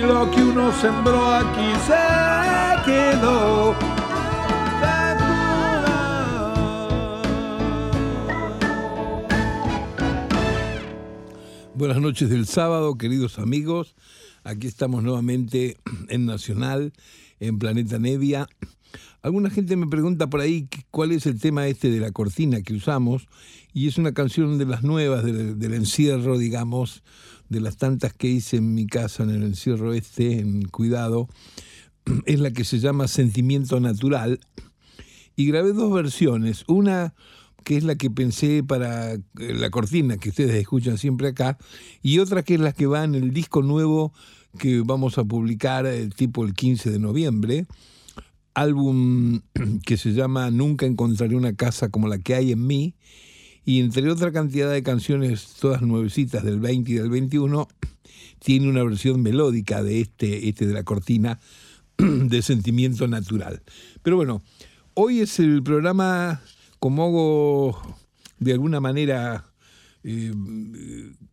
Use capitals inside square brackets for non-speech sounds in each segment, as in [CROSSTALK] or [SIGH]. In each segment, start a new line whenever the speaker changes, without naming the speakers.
lo que uno sembró aquí se quedó. Buenas noches del sábado, queridos amigos. Aquí estamos nuevamente en Nacional, en Planeta Nevia. Alguna gente me pregunta por ahí cuál es el tema este de la cortina que usamos y es una canción de las nuevas del, del encierro, digamos, de las tantas que hice en mi casa en el encierro este, en Cuidado, [CLEARS THROAT] es la que se llama Sentimiento Natural. Y grabé dos versiones. Una que es la que pensé para eh, la cortina que ustedes escuchan siempre acá, y otra que es la que va en el disco nuevo que vamos a publicar el eh, tipo el 15 de noviembre, álbum [CLEARS THROAT] que se llama Nunca encontraré una casa como la que hay en mí, y entre otra cantidad de canciones, todas nuevecitas del 20 y del 21, tiene una versión melódica de este, este de la cortina [CLEARS THROAT] de Sentimiento Natural. Pero bueno, hoy es el programa, como hago de alguna manera eh,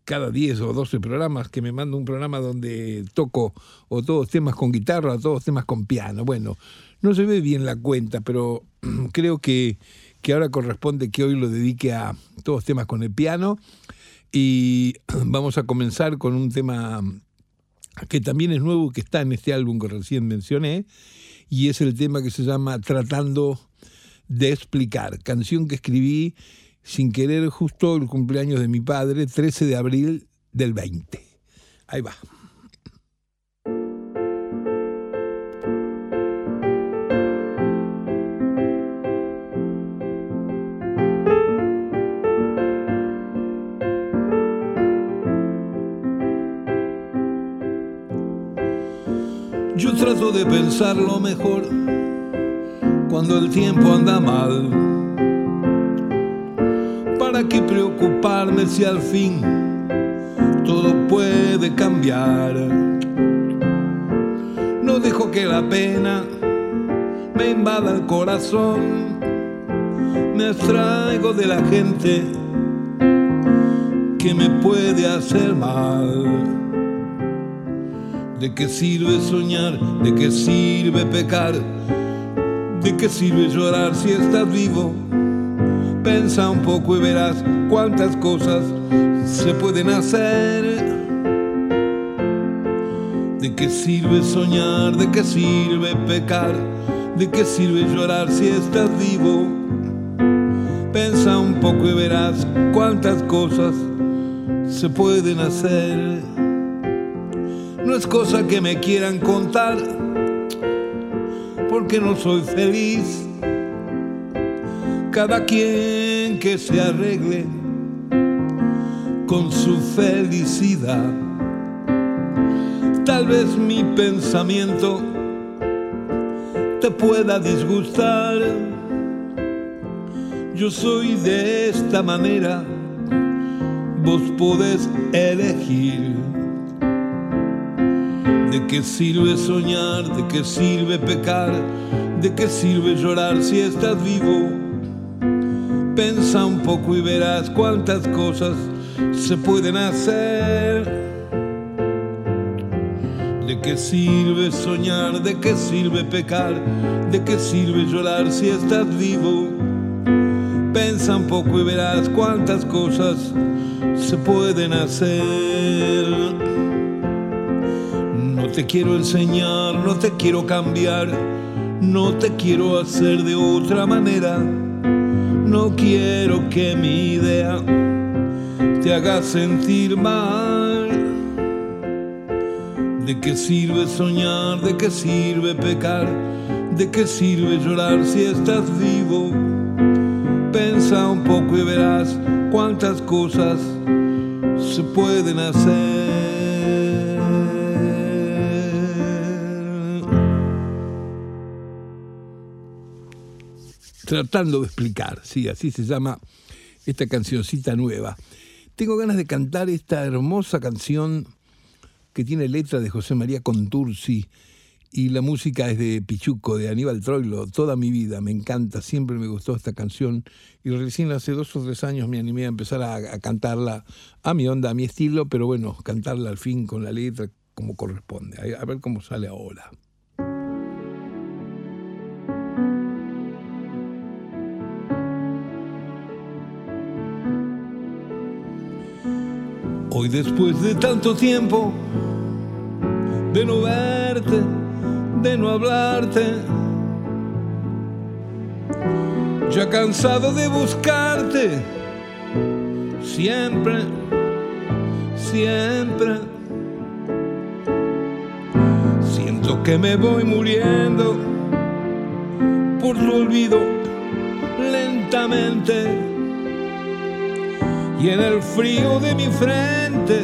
cada 10 o 12 programas, que me mando un programa donde toco o todos temas con guitarra o todos temas con piano. Bueno, no se ve bien la cuenta, pero [CLEARS THROAT] creo que que ahora corresponde que hoy lo dedique a todos temas con el piano. Y [CLEARS THROAT] vamos a comenzar con un tema que también es nuevo, que está en este álbum que recién mencioné, y es el tema que se llama Tratando de explicar, canción que escribí sin querer justo el cumpleaños de mi padre, 13 de abril del 20. Ahí va. Trato de pensar lo mejor cuando el tiempo anda mal. ¿Para qué preocuparme si al fin todo puede cambiar? No dejo que la pena me invada el corazón. Me abstraigo de la gente que me puede hacer mal. ¿De qué sirve soñar? ¿De qué sirve pecar? ¿De qué sirve llorar si estás vivo? Pensa un poco y verás cuántas cosas se pueden hacer. ¿De qué sirve soñar? ¿De qué sirve pecar? ¿De qué sirve llorar si estás vivo? Pensa un poco y verás cuántas cosas se pueden hacer no es cosa que me quieran contar, porque no soy feliz. Cada quien que se arregle con su felicidad. Tal vez mi pensamiento te pueda disgustar. Yo soy de esta manera, vos podés elegir. ¿De qué sirve soñar? ¿De qué sirve pecar? ¿De qué sirve llorar si estás vivo? Pensa un poco y verás cuántas cosas se pueden hacer. ¿De qué sirve soñar? ¿De qué sirve pecar? ¿De qué sirve llorar si estás vivo? Pensa un poco y verás cuántas cosas se pueden hacer te quiero enseñar, no te quiero cambiar, no te quiero hacer de otra manera. No quiero que mi idea te haga sentir mal. ¿De qué sirve soñar? ¿De qué sirve pecar? ¿De qué sirve llorar si estás vivo? Pensa un poco y verás cuántas cosas se pueden hacer. Tratando de explicar, sí, así se llama esta cancioncita nueva. Tengo ganas de cantar esta hermosa canción que tiene letra de José María Contursi y la música es de Pichuco, de Aníbal Troilo, toda mi vida, me encanta, siempre me gustó esta canción y recién hace dos o tres años me animé a empezar a, cantarla a mi onda, a mi estilo, pero bueno, cantarla al fin con la letra como corresponde, a ver cómo sale ahora. Hoy después de tanto tiempo de no verte, de no hablarte, ya cansado de buscarte, siempre, siempre. Siento que me voy muriendo por tu olvido lentamente y en el frío de mi frente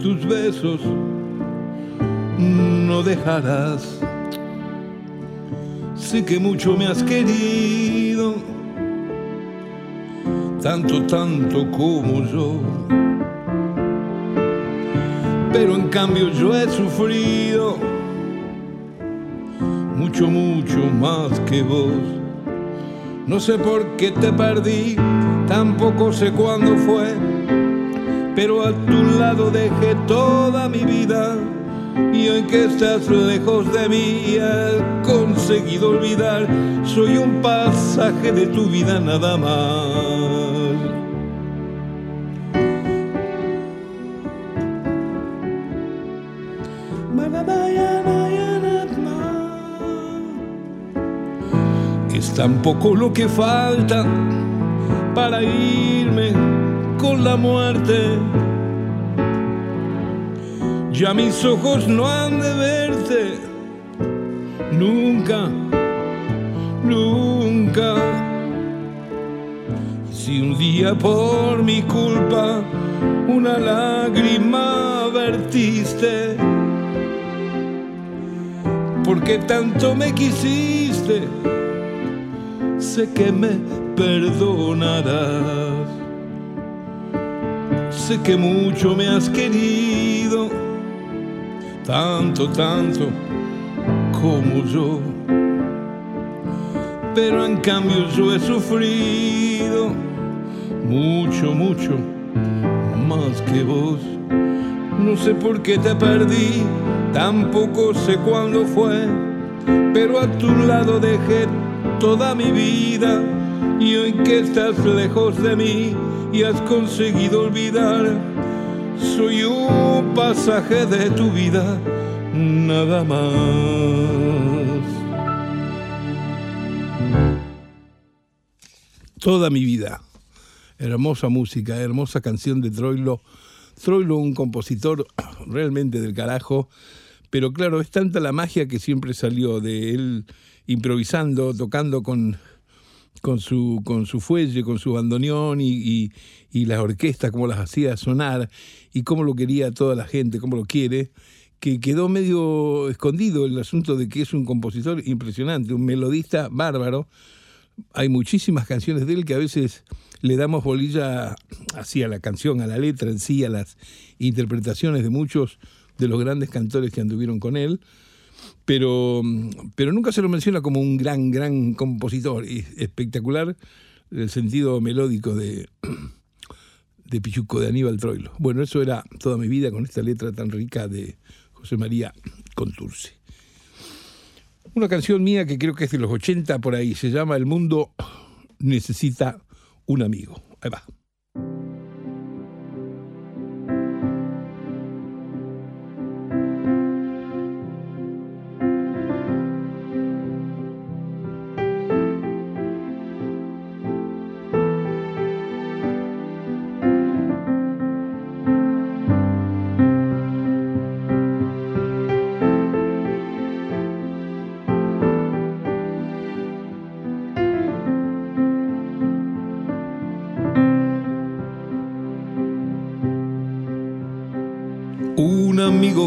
tus besos no dejarás. Sé que mucho me has querido, tanto, tanto como yo. Pero en cambio yo he sufrido mucho, mucho más que vos. No sé por qué te perdí tampoco sé cuándo fue, pero a tu lado dejé toda mi vida. Y hoy que estás lejos de mí has conseguido olvidar, soy un pasaje de tu vida nada más. Es tan poco lo que falta para irme con la muerte. Ya mis ojos no han de verte, nunca, nunca. Si un día por mi culpa una lágrima vertiste, porque tanto me quisiste, sé que me perdonarás. Sé que mucho me has querido, tanto, tanto como yo. Pero en cambio yo he sufrido mucho, mucho más que vos. No sé por qué te perdí, tampoco sé cuándo fue, pero a tu lado dejé toda mi vida y hoy que estás lejos de mí y has conseguido olvidar, soy un pasaje de tu vida, nada más. Toda mi vida. Hermosa música, hermosa canción de Troilo. Troilo, un compositor [COUGHS] realmente del carajo, pero claro, es tanta la magia que siempre salió de él improvisando, tocando con con su, con su fuelle, con su bandoneón y, y, las orquestas, cómo las hacía sonar y cómo lo quería toda la gente, cómo lo quiere, que quedó medio escondido el asunto de que es un compositor impresionante, un melodista bárbaro. Hay muchísimas canciones de él que a veces le damos bolilla así a la canción, a la letra en sí, a las interpretaciones de muchos de los grandes cantores que anduvieron con él pero, pero nunca se lo menciona como un gran, gran compositor. espectacular el sentido melódico de, de Pichuco, de Aníbal Troilo. Bueno, eso era toda mi vida con esta letra tan rica de José María Conturce. Una canción mía que creo que es de los 80 por ahí, se llama El mundo necesita un amigo. Ahí va.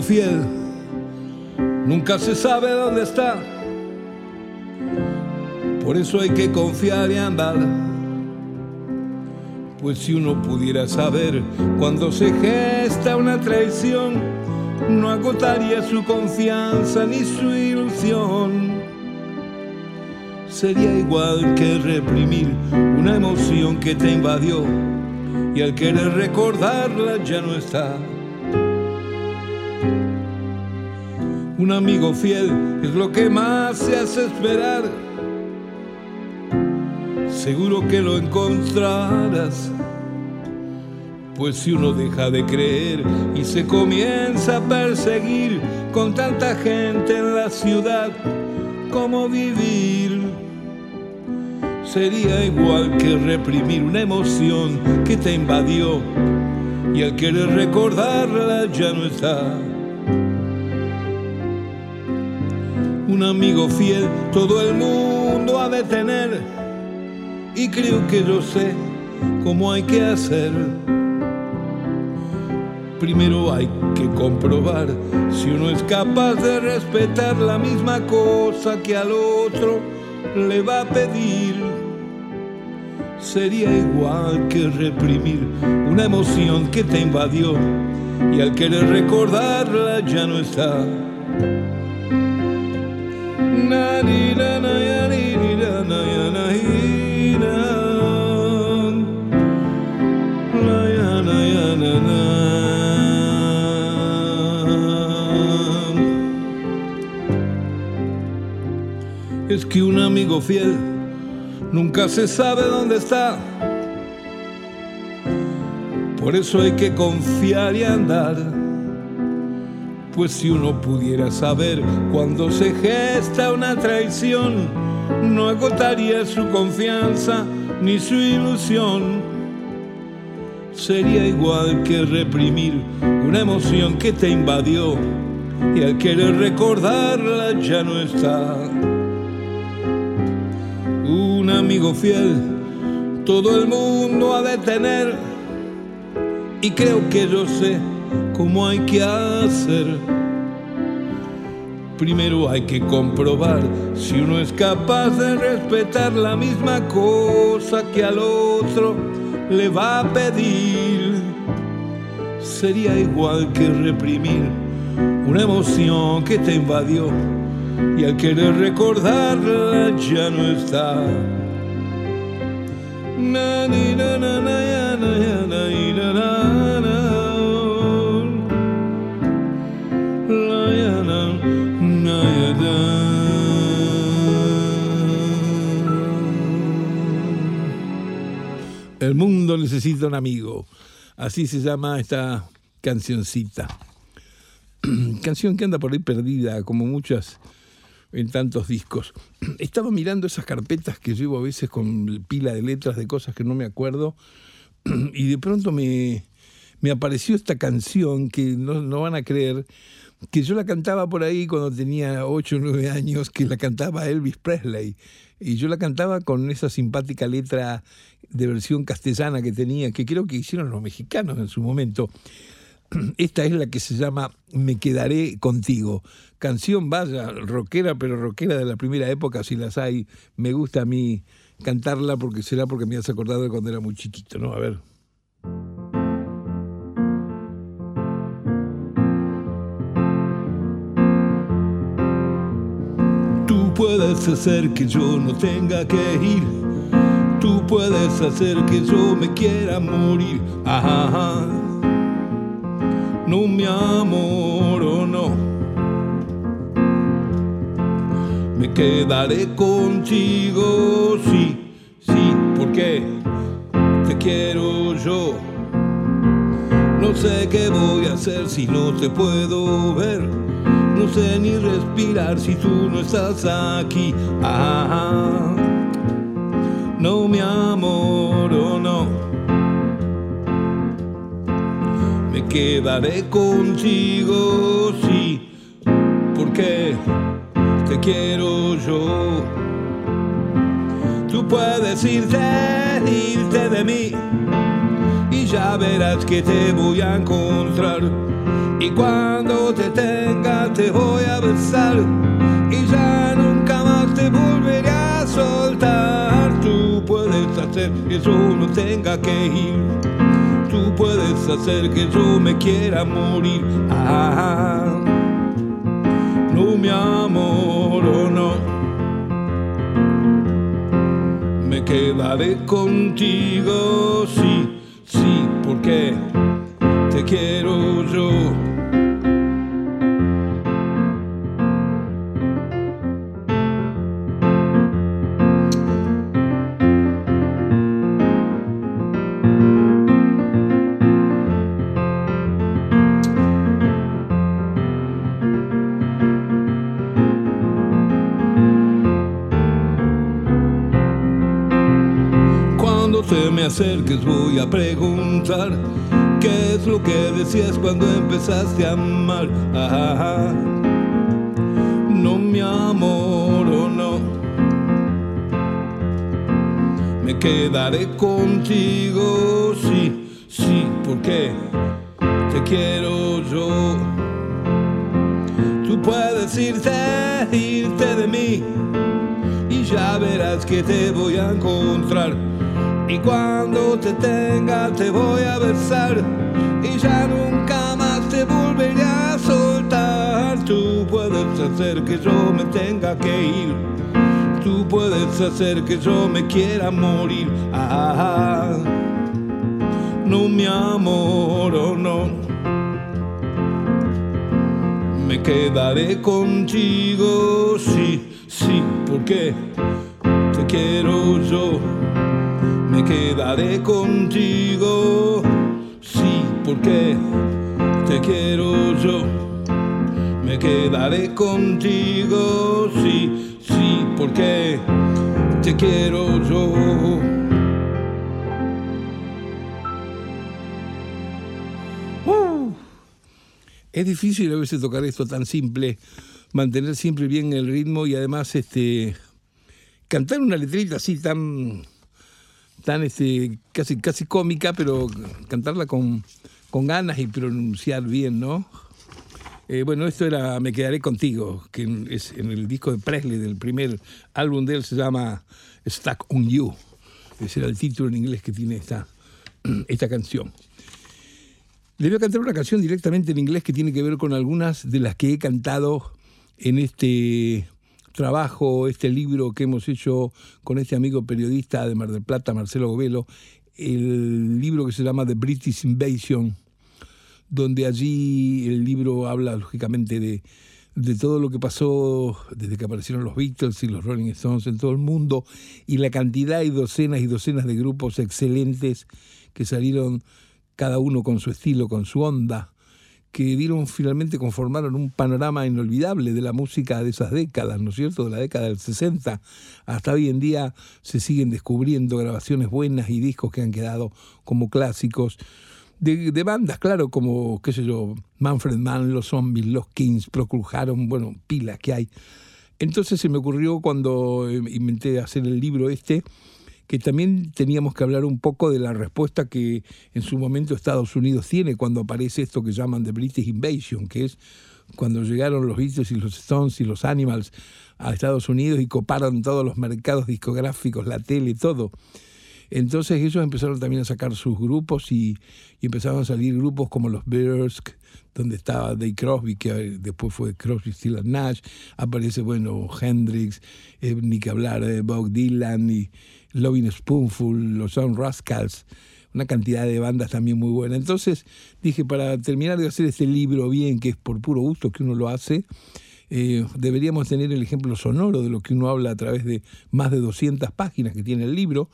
Fiel, nunca se sabe dónde está. Por eso hay que confiar y andar. Pues si uno pudiera saber cuando se gesta una traición, no agotaría su confianza ni su ilusión. Sería igual que reprimir una emoción que te invadió y al querer recordarla ya no está. Un amigo fiel es lo que más se hace esperar. Seguro que lo encontrarás. Pues si uno deja de creer y se comienza a perseguir con tanta gente en la ciudad, ¿cómo vivir? Sería igual que reprimir una emoción que te invadió y al querer recordarla ya no está. Un amigo fiel todo el mundo ha de tener y creo que yo sé cómo hay que hacer. Primero hay que comprobar si uno es capaz de respetar la misma cosa que al otro le va a pedir. Sería igual que reprimir una emoción que te invadió y al querer recordarla ya no está. Es que un amigo fiel nunca se sabe dónde está. Por eso hay que confiar y andar pues si uno pudiera saber cuando se gesta una traición, no agotaría su confianza ni su ilusión. Sería igual que reprimir una emoción que te invadió y al querer recordarla ya no está. Un amigo fiel, todo el mundo ha de tener y creo que yo sé cómo hay que hacer. Primero hay que comprobar si uno es capaz de respetar la misma cosa que al otro le va a pedir. Sería igual que reprimir una emoción que te invadió y al querer recordarla ya no está. Na, na, El mundo necesita un amigo. Así se llama esta cancioncita. [CLEARS THROAT] Canción que anda por ahí perdida, como muchas en tantos discos. [CLEARS THROAT] Estaba mirando esas carpetas que llevo a veces con pila de letras de cosas que no me acuerdo [CLEARS THROAT] y de pronto me, me apareció esta canción que no, no van a creer, que yo la cantaba por ahí cuando tenía 8 o 9 años, que la cantaba Elvis Presley. Y yo la cantaba con esa simpática letra de versión castellana que tenía, que creo que hicieron los mexicanos en su momento. [CLEARS THROAT] Esta es la que se llama Me quedaré contigo. Canción, vaya, rockera, pero rockera de la primera época, si las hay. Me gusta a mí cantarla porque será porque me has acordado de cuando era muy chiquito, ¿no? A ver. Puedes hacer que yo no tenga que ir. Tú puedes hacer que yo me quiera morir. Ajá. No, mi amor, o no. Me quedaré contigo, sí, sí, porque te quiero yo. No sé qué voy a hacer si no te puedo ver no sé ni respirar si tú no estás aquí. Ah, no, mi amor, o no. Me quedaré contigo, sí, porque te quiero yo. Tú puedes irte, irte de mí, ya verás que te voy a encontrar y cuando te tenga te voy a besar y ya nunca más te volveré a soltar. hacer que yo no tenga que ir. Tú puedes hacer que yo me quiera morir. Ah, no, mi amor, o no. Me quedaré contigo, sí, sí, porque te quiero yo. Me acerques voy a preguntar qué es lo que decías cuando empezaste a amar. No mi amor o no. Me quedaré contigo, sí, sí, porque te quiero yo. Tú puedes irte, irte de mí y ya verás que te voy a encontrar y cuando te tenga te voy a besar y ya nunca más te volveré a soltar. Tú puedes hacer que yo me tenga que ir. Tú puedes hacer que yo me quiera morir. Ah, no mi amor, oh no. Me quedaré contigo, sí, sí, porque te quiero yo me quedaré contigo, sí, porque te quiero yo. Me quedaré contigo, sí, sí, porque te quiero yo. Uh. es difícil a veces tocar esto tan simple, mantener siempre bien el ritmo y además este cantar una letrita así tan tan este, casi, casi cómica, pero cantarla con, con ganas y pronunciar bien, ¿no? Eh, bueno, esto era Me Quedaré Contigo, que es en el disco de Presley, del primer álbum de él, se llama Stuck on You. Ese era el título en inglés que tiene esta, [CLEARS THROAT] esta canción. Le voy a cantar una canción directamente en inglés que tiene que ver con algunas de las que he cantado en este trabajo, este libro que hemos hecho con este amigo periodista de Mar del Plata, Marcelo Govelo, el libro que se llama The British Invasion, donde allí el libro habla lógicamente de, de todo lo que pasó desde que aparecieron los Beatles y los Rolling Stones en todo el mundo y la cantidad y docenas y docenas de grupos excelentes que salieron cada uno con su estilo, con su onda, que dieron finalmente, conformaron un panorama inolvidable de la música de esas décadas, ¿no es cierto? De la década del 60 hasta hoy en día se siguen descubriendo grabaciones buenas y discos que han quedado como clásicos. De, bandas, claro, como, qué sé yo, Manfred Mann, Los Zombies, Los Kings, Procuraron, bueno, pilas que hay. Entonces se me ocurrió cuando eh, inventé hacer el libro este, que también teníamos que hablar un poco de la respuesta que en su momento Estados Unidos tiene cuando aparece esto que llaman The British Invasion, que es cuando llegaron los Beatles y los Stones y los Animals a Estados Unidos y coparon todos los mercados discográficos, la tele, todo. Entonces ellos empezaron también a sacar sus grupos y, empezaron a salir grupos como los Bears, donde estaba Dave Crosby, que después fue Crosby, Still Nash, aparece, bueno, Hendrix, eh, ni que hablar de Bob Dylan y Loving Spoonful, los Sound Rascals, una cantidad de bandas también muy buenas. Entonces dije, para terminar de hacer este libro bien, que es por puro gusto que uno lo hace, eh, deberíamos tener el ejemplo sonoro de lo que uno habla a través de más de 200 páginas que tiene el libro,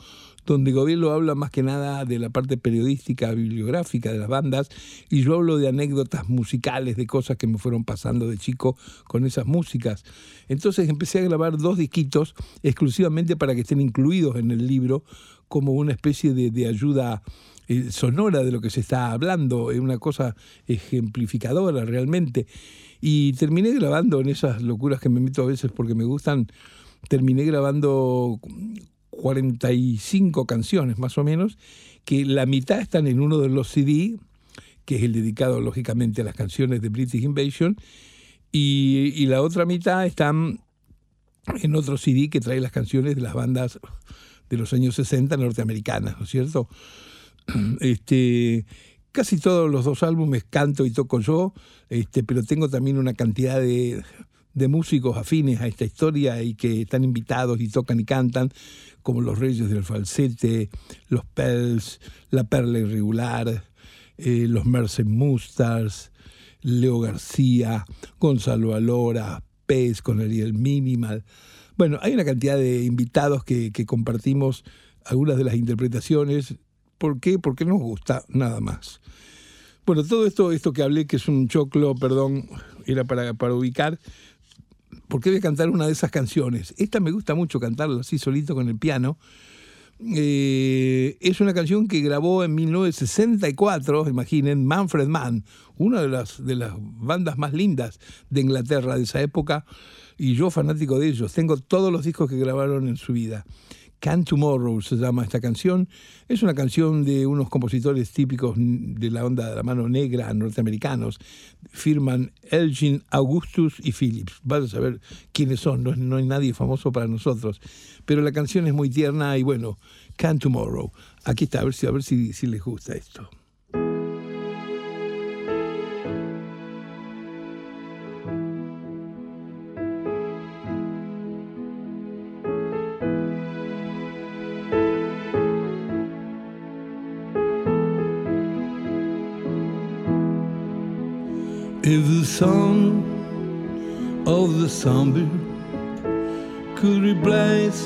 donde Gobierno habla más que nada de la parte periodística, bibliográfica de las bandas, y yo hablo de anécdotas musicales, de cosas que me fueron pasando de chico con esas músicas. Entonces empecé a grabar dos disquitos exclusivamente para que estén incluidos en el libro como una especie de, ayuda eh, sonora de lo que se está hablando, es una cosa ejemplificadora realmente. Y terminé grabando en esas locuras que me meto a veces porque me gustan, terminé grabando 45 canciones más o menos, que la mitad están en uno de los CD, que es el dedicado lógicamente a las canciones de British Invasion, y, la otra mitad están en otro CD que trae las canciones de las bandas de los años 60 norteamericanas, ¿no es cierto? [CLEARS THROAT] Este, casi todos los dos álbumes canto y toco yo, este, pero tengo también una cantidad de, de músicos afines a esta historia y que están invitados y tocan y cantan, como los Reyes del Falsete, los Pels, la Perla Irregular, eh, los Mercer Mustards, Leo García, Gonzalo Alora, Pez con Ariel Minimal. Bueno, hay una cantidad de invitados que, que compartimos algunas de las interpretaciones. ¿Por qué? Porque nos gusta nada más. Bueno, todo esto, esto que hablé, que es un choclo, perdón, era para, para ubicar, porque voy a cantar una de esas canciones. Esta me gusta mucho cantarla así solito con el piano. Eh, es una canción que grabó en 1964, imaginen, Manfred Mann, una de las, de las bandas más lindas de Inglaterra de esa época, y yo fanático de ellos. Tengo todos los discos que grabaron en su vida. Can Tomorrow se llama esta canción. Es una canción de unos compositores típicos de la onda de la mano negra norteamericanos. Firman Elgin, Augustus y Phillips. Vas a saber quiénes son, no, no hay nadie famoso para nosotros. Pero la canción es muy tierna y bueno, Can Tomorrow. Aquí está, a ver si, a ver si, si les gusta esto. Song of the zombie could replace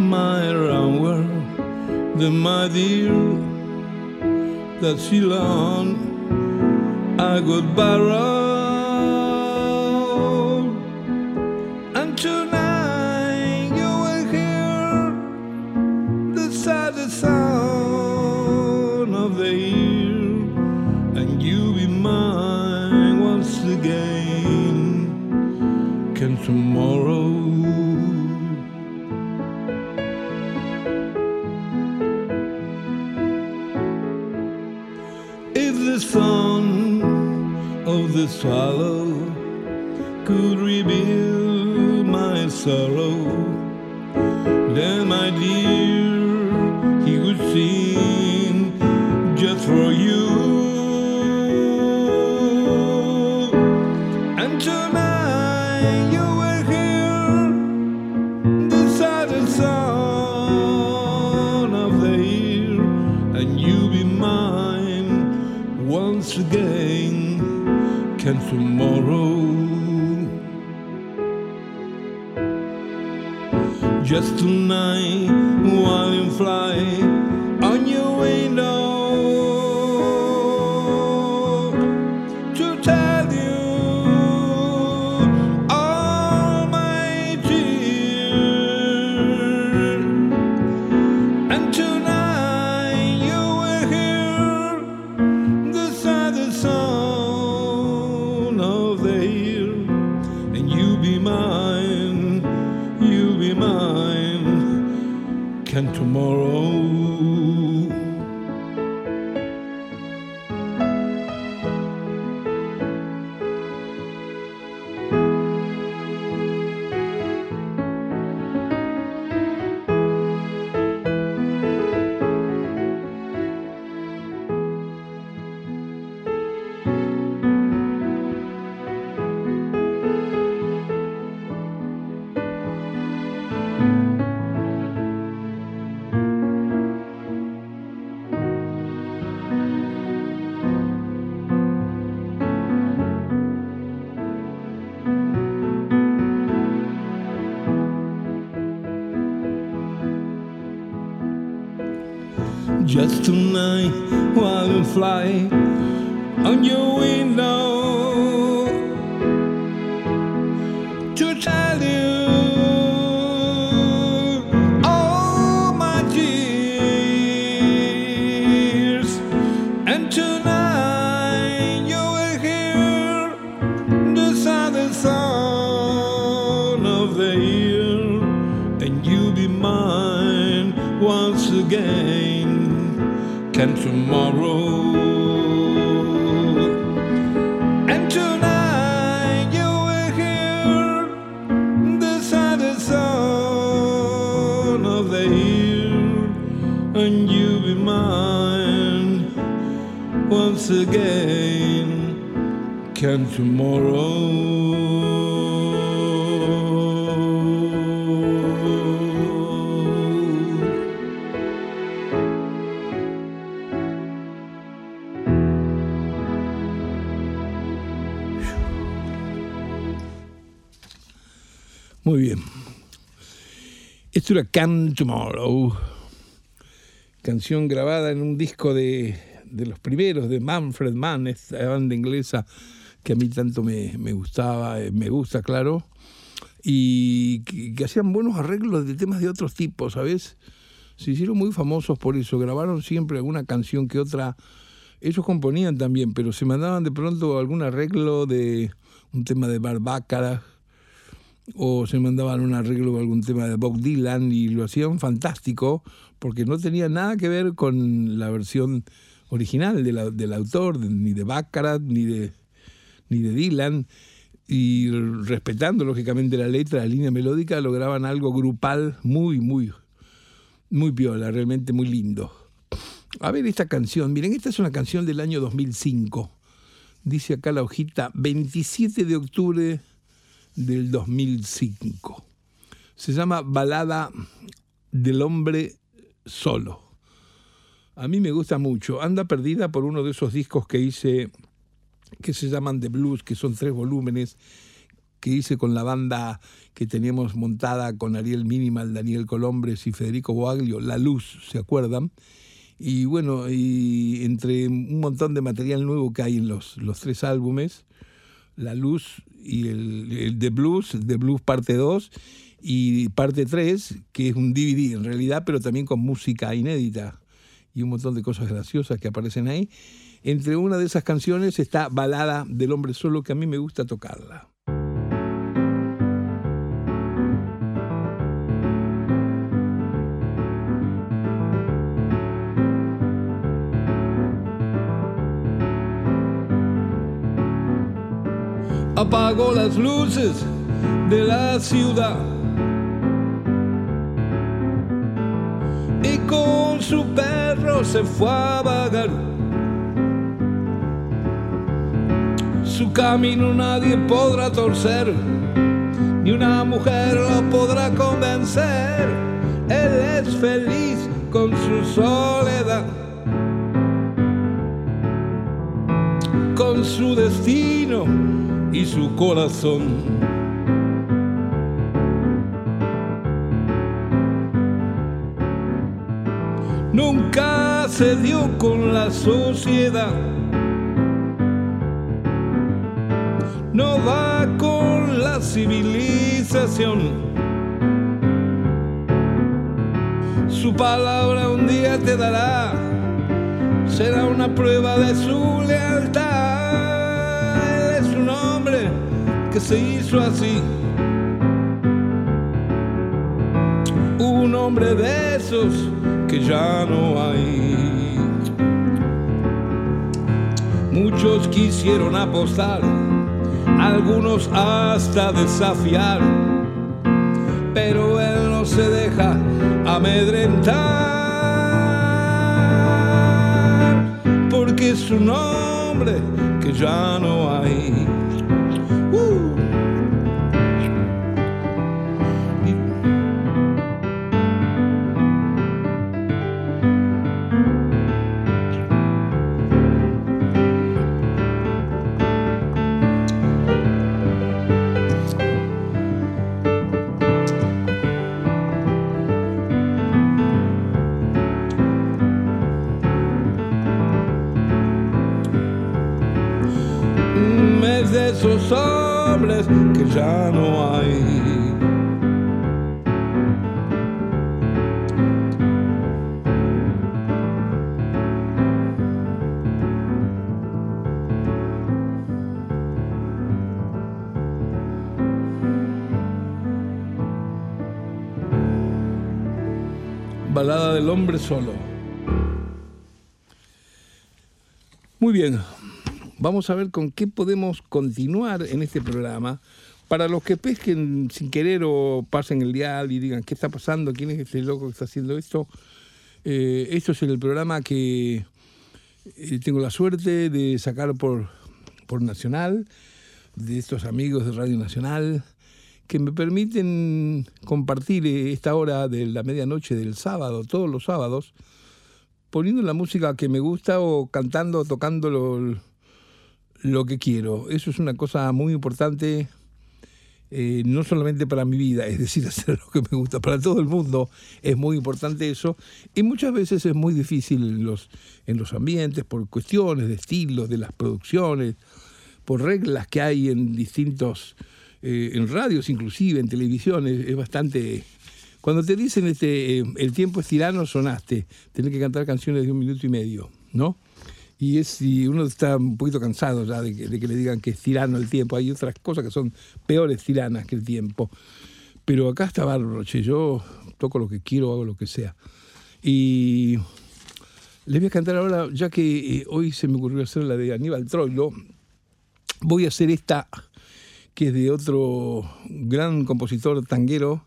my round world, then my dear, that she long I could borrow. Tomorrow? If the song of the swallow could reveal my sorrow, then my dear, tomorrow? Just tonight, while you fly on your window, the saddest sound of the year. when you'll be mine once again? Can tomorrow? Come Tomorrow, canción grabada en un disco de, los primeros de Manfred Mann, esta banda inglesa que a mí tanto me, gustaba, eh, me gusta, claro, y que, hacían buenos arreglos de temas de otros tipos, ¿sabes? Se hicieron muy famosos por eso, grabaron siempre alguna canción que otra. Ellos componían también, pero se mandaban de pronto algún arreglo de un tema de Barbácara o se mandaban un arreglo de algún tema de Bob Dylan y lo hacían fantástico porque no tenía nada que ver con la versión original del autor, ni de Baccarat, ni de, ni de Dylan, y respetando lógicamente la letra, la línea melódica, lograban algo grupal muy, muy, muy piola, realmente muy lindo. A ver esta canción, miren, esta es una canción del año 2005. Dice acá la hojita, 27 de octubre del 2005. Se llama Balada del hombre solo. A mí me gusta mucho. Anda perdida por uno de esos discos que hice, que se llaman The Blues, que son tres volúmenes, que hice con la banda que teníamos montada con Ariel Minimal, Daniel Colombres y Federico Boaglio, La Luz, ¿se acuerdan? Y bueno, entre un montón de material nuevo que hay en los, los tres álbumes, La Luz y el, The Blues, The Blues parte 2 y parte 3, que es un DVD en realidad, pero también con música inédita y un montón de cosas graciosas que aparecen ahí. Entre una de esas canciones está Balada del Hombre Solo, que a mí me gusta tocarla. Apagó las luces de la ciudad. Y con su perro se fue a vagar. Su camino nadie podrá torcer, ni una mujer lo podrá convencer. Él es feliz con su soledad, con su destino y su corazón. Nunca se dio con la sociedad. No va con la civilización. Su palabra un día te dará, será una prueba de su lealtad que se hizo así. Un hombre de esos que ya no hay. Muchos quisieron apostar, algunos hasta desafiar, pero él no se deja amedrentar, porque es un hombre que ya no hay. Solo. Muy bien, Vamos a ver con qué podemos continuar en este programa. Para los que pesquen sin querer o pasen el dial y digan qué está pasando, quién es este loco que está haciendo esto, Eh, esto es el programa que eh, tengo la suerte de sacar por, por Nacional, de estos amigos de Radio Nacional, que me permiten compartir esta hora de la medianoche del sábado, todos los sábados, poniendo la música que me gusta o cantando, tocando lo, lo que quiero. Eso es una cosa muy importante, eh, no solamente para mi vida, es decir, [LAUGHS] hacer lo que me gusta, para todo el mundo es muy importante eso, y muchas veces es muy difícil en los, en los ambientes por cuestiones de estilos, de las producciones, por reglas que hay en distintos, eh, en radios inclusive, en televisión, es, bastante... Cuando te dicen este, eh, el tiempo es tirano, sonaste, tenés que cantar canciones de un minuto y medio, ¿no? y es y uno está un poquito cansado ya de que, le digan que es tirano el tiempo. Hay otras cosas que son peores tiranas que el tiempo. Pero acá está bárbaro, yo toco lo que quiero, hago lo que sea. Y les voy a cantar ahora, ya que eh, hoy se me ocurrió hacer la de Aníbal Troilo, voy a hacer esta que es de otro gran compositor tanguero,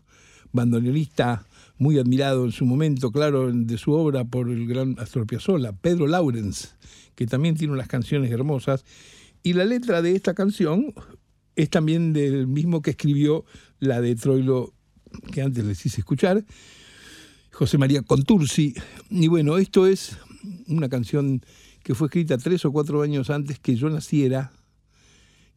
bandoneonista, muy admirado en su momento, claro, de su obra por el gran Astor Piazzolla, Pedro Laurens que también tiene unas canciones hermosas. Y la letra de esta canción es también del mismo que escribió la de Troilo, que antes les hice escuchar, José María Contursi. Y bueno, esto es una canción que fue escrita tres o cuatro años antes que yo naciera.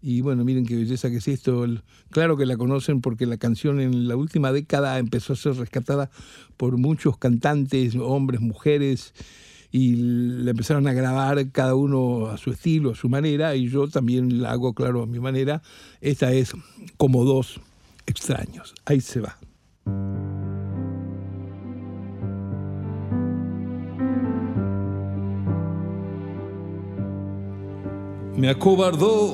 Y bueno, miren qué belleza que es esto. Claro que la conocen porque la canción en la última década empezó a ser rescatada por muchos cantantes, hombres, mujeres, y la empezaron a grabar cada uno a su estilo, a su manera, y yo también la hago, claro, a mi manera. Esta es como dos extraños. Ahí se va. Me acobardó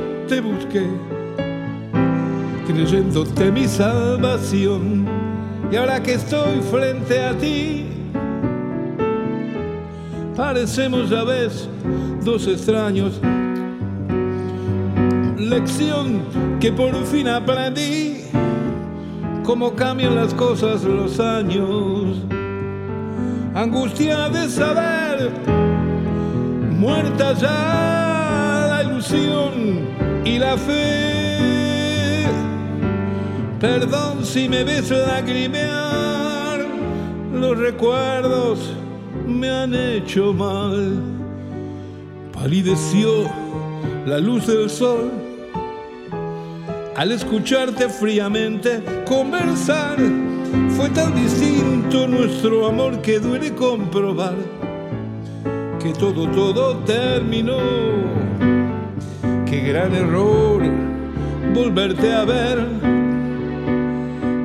te busqué, creyéndote mi salvación. Y ahora que estoy frente a ti, parecemos a veces dos extraños. Lección que por fin aprendí, cómo cambian las cosas los años. Angustia de saber, muerta ya la ilusión y la fe. Perdón si me ves lagrimear los recuerdos me han hecho mal. Palideció la luz del sol al escucharte fríamente conversar. Fue tan distinto nuestro amor que duele comprobar que todo, todo terminó. Qué gran error volverte a ver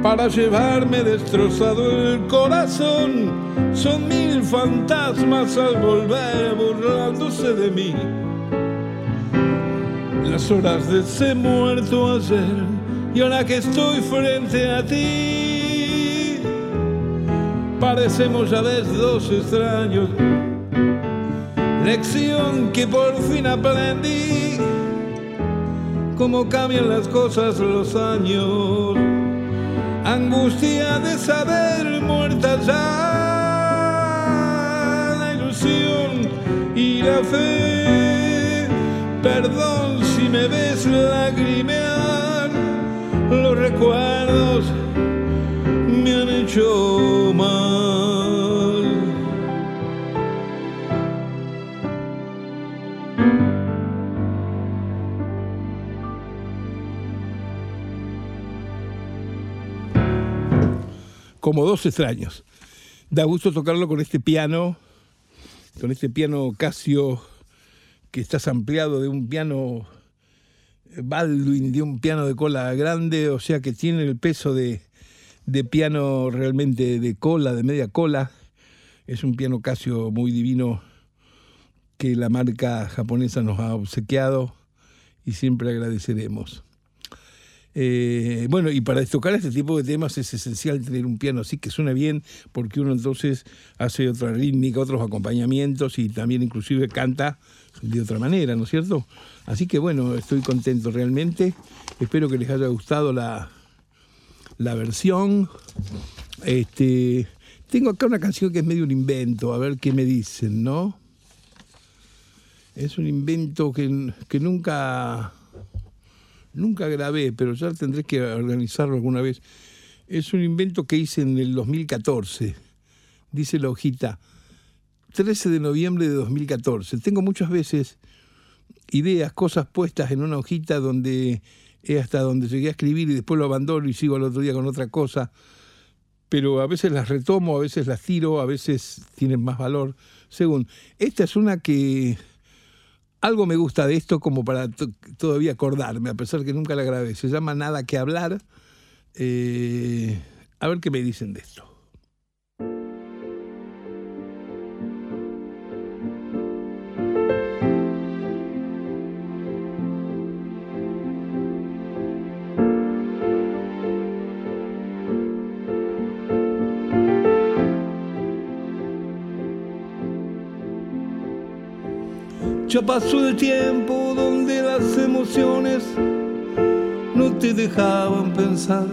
para llevarme destrozado el corazón. Son mil fantasmas al volver burlándose de mí. Las horas de ese muerto ayer y ahora que estoy frente a ti, parecemos ya vez dos extraños. Lección que por fin aprendí, cómo cambian las cosas los años angustia de saber muerta ya la ilusión y la fe. Perdón si me ves lagrimear, los recuerdos me han hecho mal. Como dos extraños. Da gusto tocarlo con este piano, con este piano Casio que está ampliado de un piano Baldwin, de un piano de cola grande, o sea que tiene el peso de, de piano realmente de cola, de media cola, Es un piano Casio muy divino que la marca japonesa nos ha obsequiado y siempre agradeceremos. Eh, bueno, y para tocar este tipo de temas es esencial tener un piano así que suene bien, porque uno entonces hace otra rítmica, otros acompañamientos y también inclusive canta de otra manera, ¿no es cierto? Así que bueno, estoy contento realmente. Espero que les haya gustado la, la versión. Este, tengo acá una canción que es medio un invento, a ver qué me dicen, ¿no? Es un invento que, que nunca Nunca grabé, pero ya tendré que organizarlo alguna vez. Es un invento que hice en el 2014. Dice la hojita, 13 de noviembre de 2014. Tengo muchas veces ideas, cosas puestas en una hojita donde es hasta donde llegué a escribir y después lo abandono y sigo al otro día con otra cosa. Pero a veces las retomo, a veces las tiro, a veces tienen más valor. Según. Esta es una que algo me gusta de esto como para todavía acordarme, a pesar que nunca la grabé. Se llama Nada que hablar. Eh, a ver qué me dicen de esto. Ya pasó el tiempo donde las emociones no te dejaban pensar.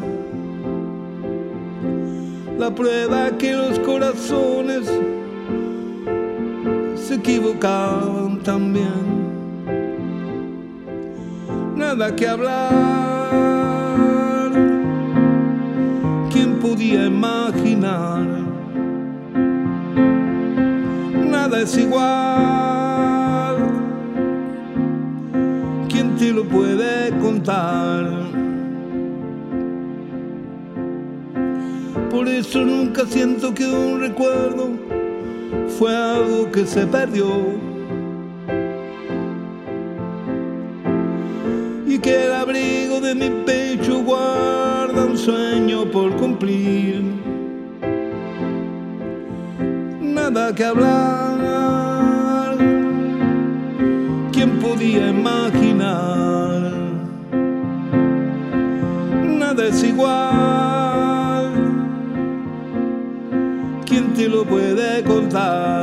La prueba que los corazones se equivocaban también. Nada que hablar. ¿Quién podía imaginar? Nada es igual puede contar. Por eso nunca siento que un recuerdo fue algo que se perdió. Y que el abrigo de mi pecho guarda un sueño por cumplir. Nada que hablar. ¿Quién podía imaginar? Igual. ¿Quién te lo puede contar?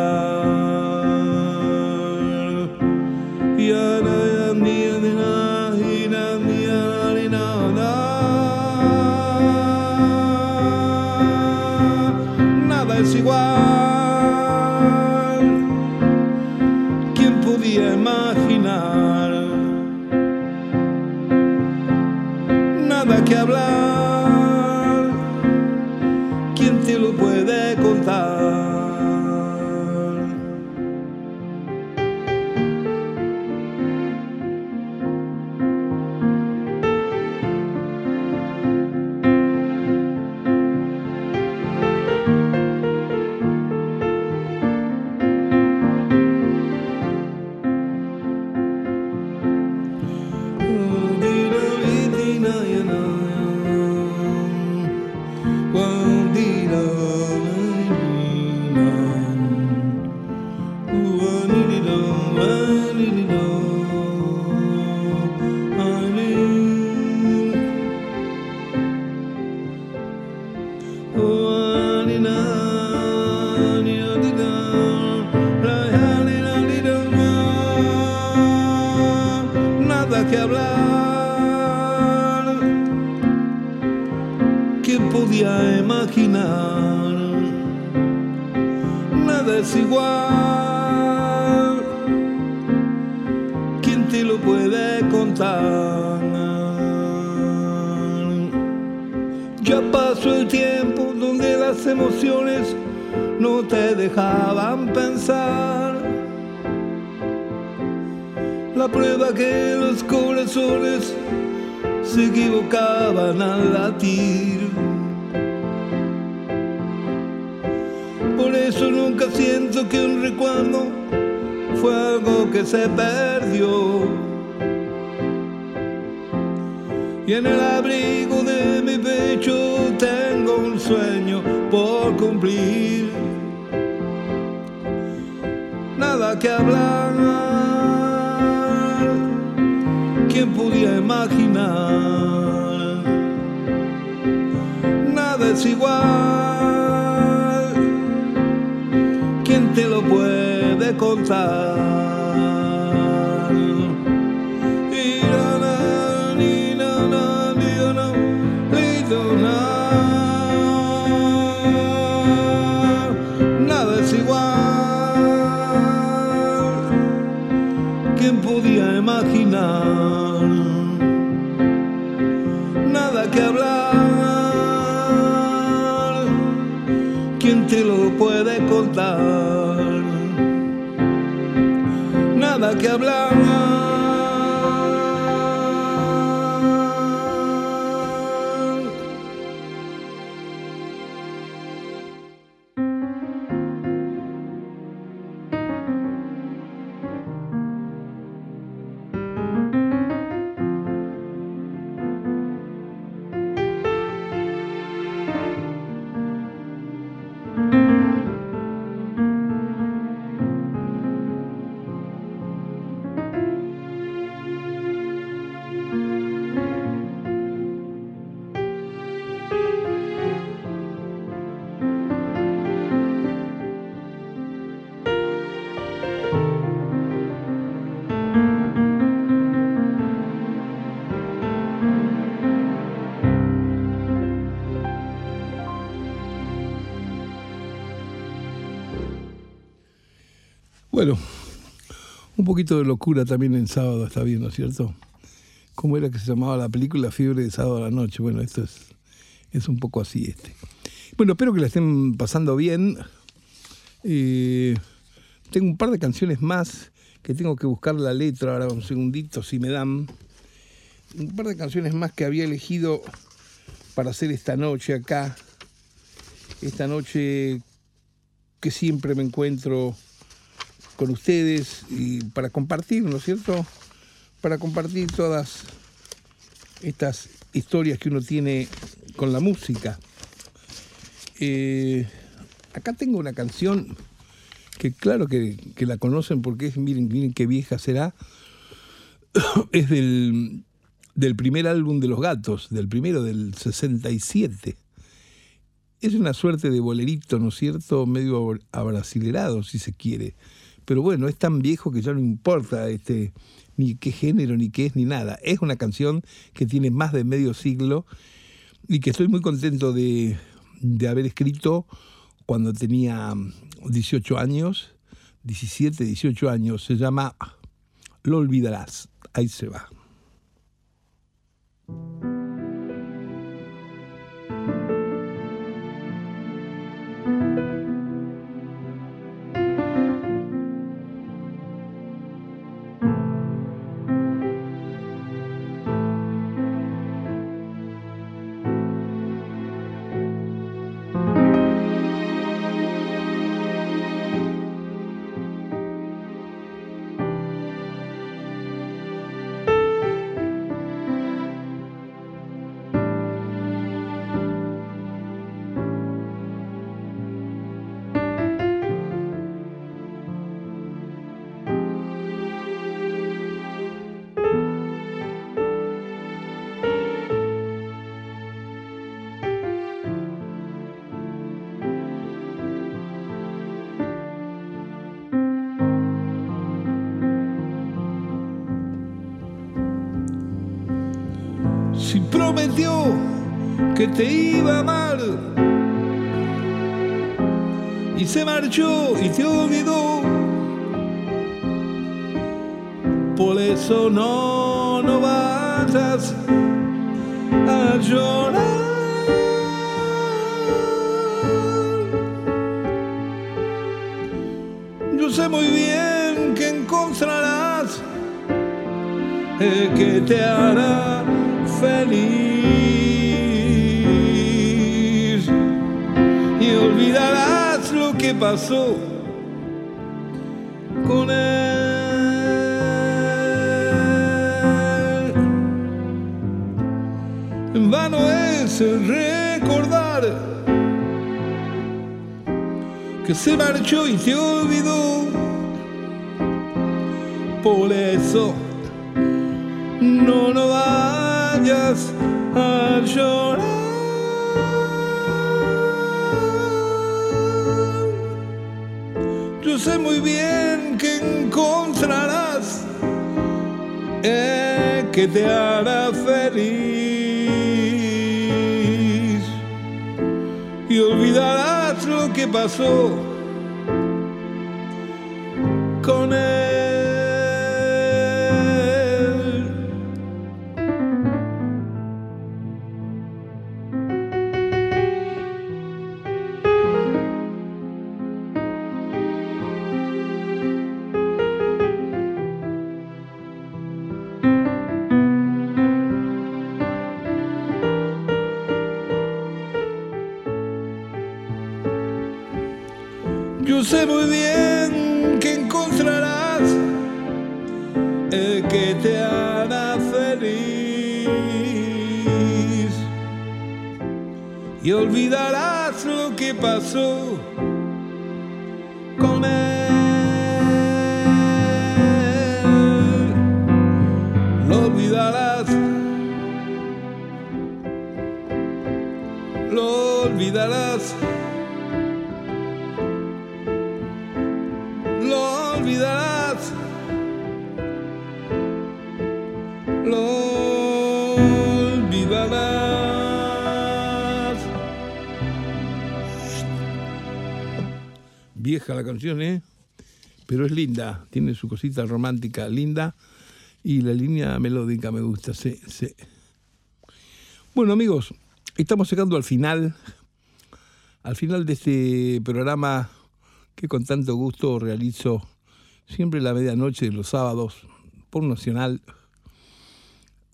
Nada es igual. ¿Quién te lo puede contar? Ya pasó el tiempo donde las emociones no te dejaban pensar. La prueba que los corazones se equivocaban al latir. nunca siento que un recuerdo fue algo que se perdió. Y en el abrigo de mi pecho tengo un sueño por cumplir. Nada que hablar, ¿quién podía imaginar? Nada es igual puede contar? Poquito de locura también en sábado está bien, ¿no es cierto? ¿Cómo era que se llamaba la película Fiebre de sábado a la noche? Bueno, esto es, es un poco así este. Bueno, espero que la estén pasando bien. Eh, tengo un par de canciones más que tengo que buscar la letra, ahora un segundito si me dan. Un par de canciones más que había elegido para hacer esta noche acá. Esta noche que siempre me encuentro con ustedes y para compartir, ¿no es cierto? Para compartir todas estas historias que uno tiene con la música. Eh, acá tengo una canción que claro que, la conocen porque es, miren, miren qué vieja será, [COUGHS] es del, del primer álbum de Los Gatos, del primero del 67. Es una suerte de bolerito, ¿no es cierto? Medio abrasilerado, si se quiere pero bueno, es tan viejo que ya no importa este, ni qué género, ni qué es, ni nada. Es una canción que tiene más de medio siglo y que estoy muy contento de, de haber escrito cuando tenía 18 años, 17, 18 años. Se llama Lo olvidarás. Ahí se va. Te iba amar y se marchó y te olvidó. Por eso no, no a llorar. Yo sé muy bien que encontrarás el que te hará feliz. Que pasó con él. En vano es recordar que se marchó y te olvidó. Por eso no lo vayas a llorar. Sé muy bien que encontrarás el que te hará feliz y olvidarás lo que pasó con él. Te hará feliz y olvidarás lo que pasó con él. Lo olvidarás. Lo olvidarás. La canción, ¿eh? Pero es linda, tiene su cosita romántica linda y la línea melódica me gusta, sí, sí. Bueno amigos, estamos llegando al final, al final de este programa que con tanto gusto realizo siempre la medianoche de los sábados por Nacional.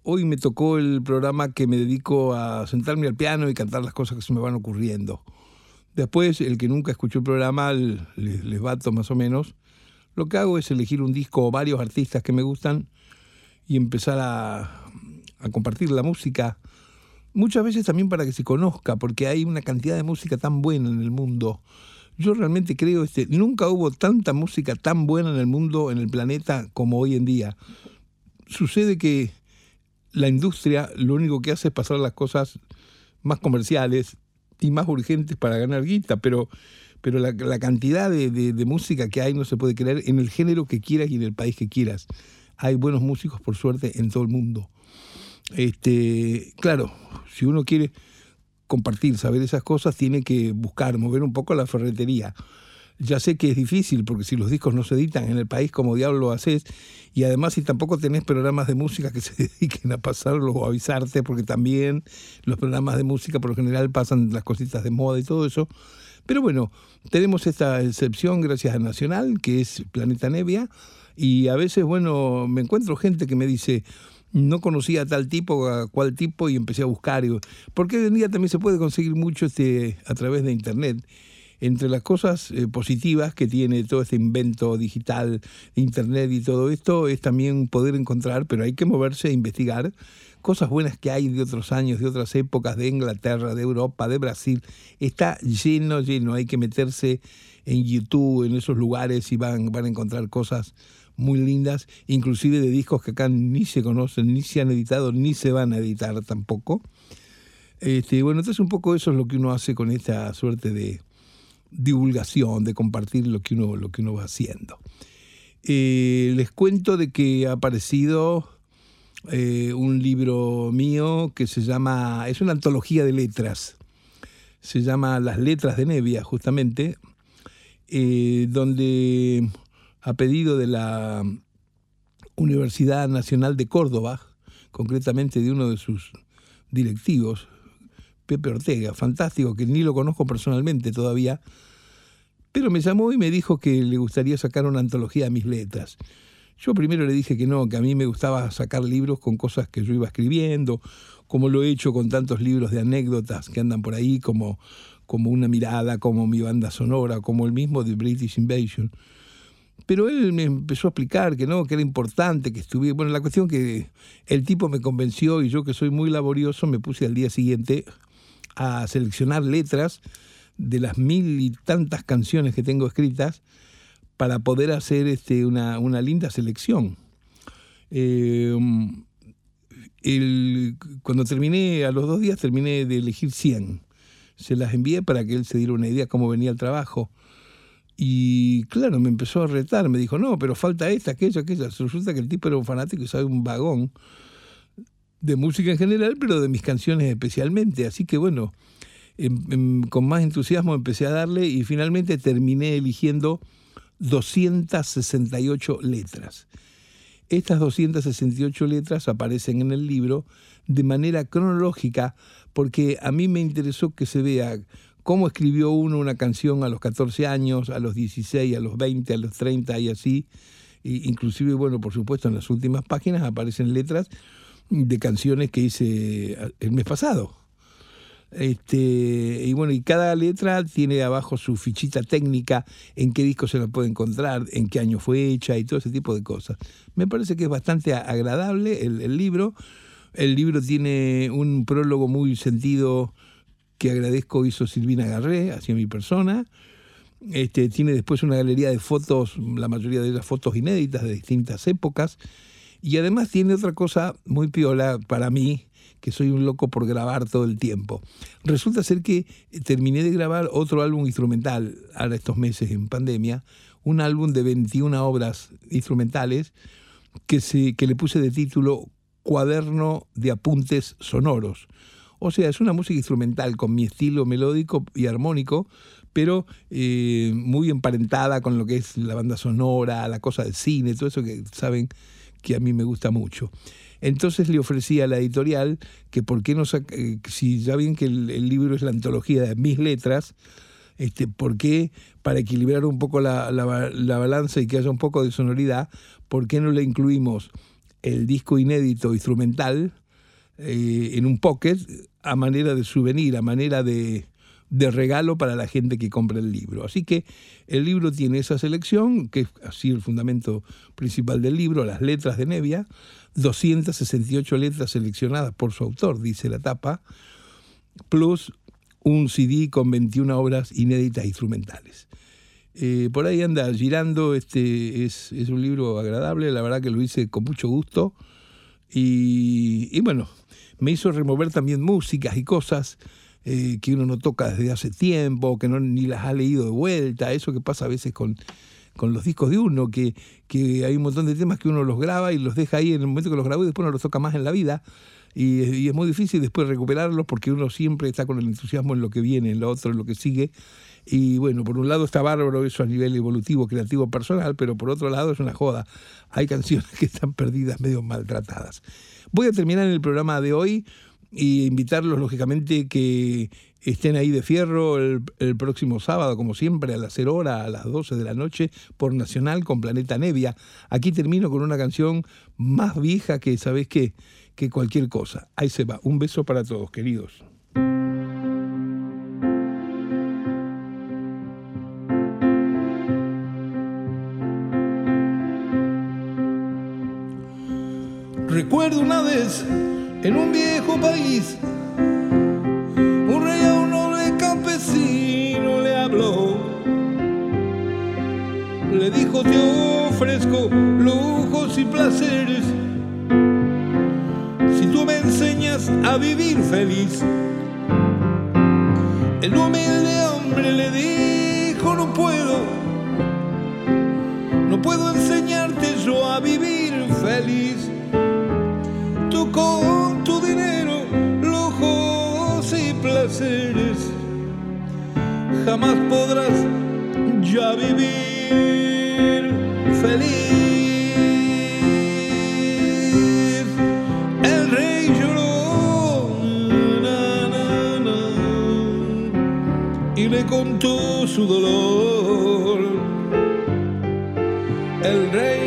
Hoy me tocó el programa que me dedico a sentarme al piano y cantar las cosas que se me van ocurriendo. Después, el que nunca escuchó el programa, les, les bato más o menos. Lo que hago es elegir un disco o varios artistas que me gustan y empezar a, a compartir la música. Muchas veces también para que se conozca, porque hay una cantidad de música tan buena en el mundo yo realmente creo, este, nunca hubo tanta música tan buena en el mundo, en el planeta, como hoy en día. Sucede que la industria lo único que hace es pasar las cosas más comerciales y más urgentes para ganar guita, pero, pero la, cantidad de, música que hay no se puede creer en el género que quieras y en el país que quieras. Hay buenos músicos, por suerte, en todo el mundo. Este, claro, si uno quiere compartir, saber esas cosas, tiene que buscar, mover un poco la ferretería. Ya sé que es difícil porque si los discos no se editan en el país como diablo lo haces y además si tampoco tenés programas de música que [LAUGHS] se dediquen a pasarlo o avisarte porque también los programas de música por lo general pasan las cositas de moda y todo eso. Pero bueno, tenemos esta excepción gracias a Nacional que es Planeta Nevia y a veces, bueno, me encuentro gente que me dice, no conocía a tal tipo, a cual tipo, y empecé a buscar. Porque hoy en día también se puede conseguir mucho este, a través de Internet. Entre las cosas eh, positivas que tiene todo este invento digital, Internet y todo esto, es también poder encontrar, pero hay que moverse e investigar cosas buenas que hay de otros años, de otras épocas, de Inglaterra, de Europa, de Brasil. Está lleno, lleno. Hay que meterse en YouTube, en esos lugares, y van, van a encontrar cosas muy lindas, inclusive de discos que acá ni se conocen, ni se han editado, ni se van a editar tampoco. Este, bueno, entonces un poco eso es lo que uno hace con esta suerte de divulgación, de compartir lo que uno, lo que uno va haciendo. Eh, les cuento de que ha aparecido eh, un libro mío que se llama, es una antología de letras, se llama Las letras de Nevia, justamente, eh, donde a pedido de la Universidad Nacional de Córdoba, concretamente de uno de sus directivos, Pepe Ortega, fantástico, que ni lo conozco personalmente todavía, pero me llamó y me dijo que le gustaría sacar una antología de mis letras. Yo primero le dije que no, que a mí me gustaba sacar libros con cosas que yo iba escribiendo, como lo he hecho con tantos libros de anécdotas que andan por ahí, como, como Una mirada, como Mi banda sonora, como el mismo de British Invasion. Pero él me empezó a explicar que no, que era importante que estuviera. Bueno, la cuestión que el tipo me convenció y yo que soy muy laborioso me puse al día siguiente a seleccionar letras de las mil y tantas canciones que tengo escritas para poder hacer este, una, una linda selección. Eh, cuando terminé, a los dos días terminé de elegir 100. Se las envié para que él se diera una idea cómo venía el trabajo. Y claro, me empezó a retar, me dijo, no, pero falta esta, aquella, aquella. Resulta que el tipo era un fanático y sabe un vagón de música en general, pero de mis canciones especialmente. Así que bueno, em, em, con más entusiasmo empecé a darle y finalmente terminé eligiendo 268 letras. Estas 268 letras aparecen en el libro de manera cronológica porque a mí me interesó que se vea cómo escribió uno una canción a los 14 años, a los 16, a los 20, a los 30 y así. inclusive, bueno, por supuesto, en las últimas páginas aparecen letras de canciones que hice el mes pasado. Este, y bueno, y cada letra tiene abajo su fichita técnica, en qué disco se la puede encontrar, en qué año fue hecha y todo ese tipo de cosas. Me parece que es bastante agradable el, libro. El libro tiene un prólogo muy sentido que agradezco hizo Silvina Garré hacia mi persona. Este, tiene después una galería de fotos, la mayoría de las fotos inéditas de distintas épocas. Y además tiene otra cosa muy piola para mí, que soy un loco por grabar todo el tiempo. Resulta ser que terminé de grabar otro álbum instrumental ahora estos meses en pandemia, un álbum de 21 obras instrumentales que, se, que le puse de título Cuaderno de Apuntes Sonoros. O sea, es una música instrumental con mi estilo melódico y armónico, pero eh, muy emparentada con lo que es la banda sonora, la cosa del cine, todo eso que saben que a mí me gusta mucho. Entonces le ofrecí a la editorial que por qué no eh, si ya ven que el, libro es la antología de mis letras, este, ¿por qué para equilibrar un poco la, balanza y que haya un poco de sonoridad, por qué no le incluimos el disco inédito instrumental eh, en un pocket a manera de souvenir, a manera de, de regalo para la gente que compra el libro. Así que el libro tiene esa selección, que es así el fundamento principal del libro, las letras de Nevia, 268 letras seleccionadas por su autor, dice la tapa, plus un CD con 21 obras inéditas instrumentales. Eh, por ahí anda girando, este es, es, un libro agradable, la verdad que lo hice con mucho gusto y, y bueno, me hizo remover también músicas y cosas eh, que uno no toca desde hace tiempo, que no ni las ha leído de vuelta, eso que pasa a veces con, con los discos de uno, que, que hay un montón de temas que uno los graba y los deja ahí en el momento que los grabó y después no los toca más en la vida. Y, es muy difícil después recuperarlos porque uno siempre está con el entusiasmo en lo que viene, en lo otro, en lo que sigue. Y bueno, por un lado está bárbaro eso a nivel evolutivo, creativo, personal, pero por otro lado es una joda. Hay canciones que están perdidas, medio maltratadas. Voy a terminar el programa de hoy y invitarlos lógicamente que estén ahí de fierro el, próximo sábado, como siempre, a las 0 hora, a las 12 de la noche, por Nacional con Planeta Nevia. Aquí termino con una canción más vieja que, ¿sabés qué? Que cualquier cosa. Ahí se va. Un beso para todos, queridos. Recuerdo una vez en un viejo país. Un rey a un noble campesino le habló. Le dijo, te ofrezco lujos y placeres. Si tú me enseñas a vivir feliz. El humilde hombre le dijo, no puedo. No puedo enseñarte yo a vivir feliz. Con jamás podrás ya vivir feliz. El rey lloró y le contó su dolor. El rey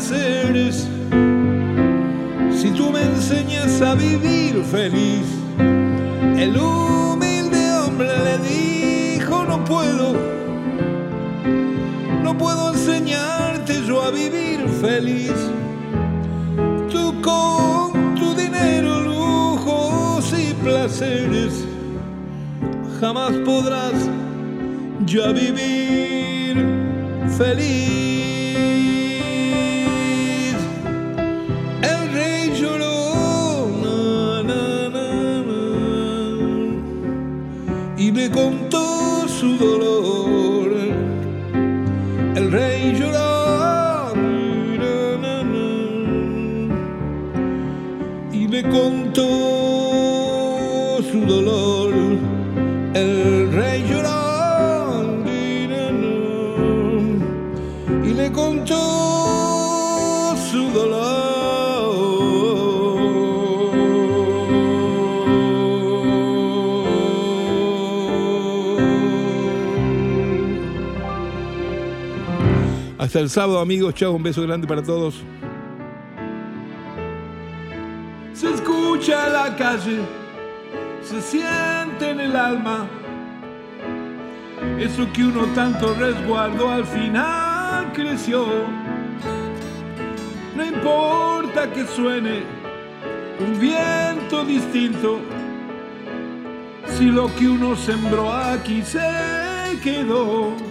Si tú me enseñas a vivir feliz. El humilde hombre le dijo, no puedo, no puedo enseñarte yo a vivir feliz. Tú con tu dinero, lujos y placeres, jamás podrás ya vivir feliz. Hasta el sábado, amigos. Chao, un beso grande para todos. Se escucha en la calle, se siente en el alma. Eso que uno tanto resguardó al final creció. No importa que suene un viento distinto, si lo que uno sembró aquí se quedó.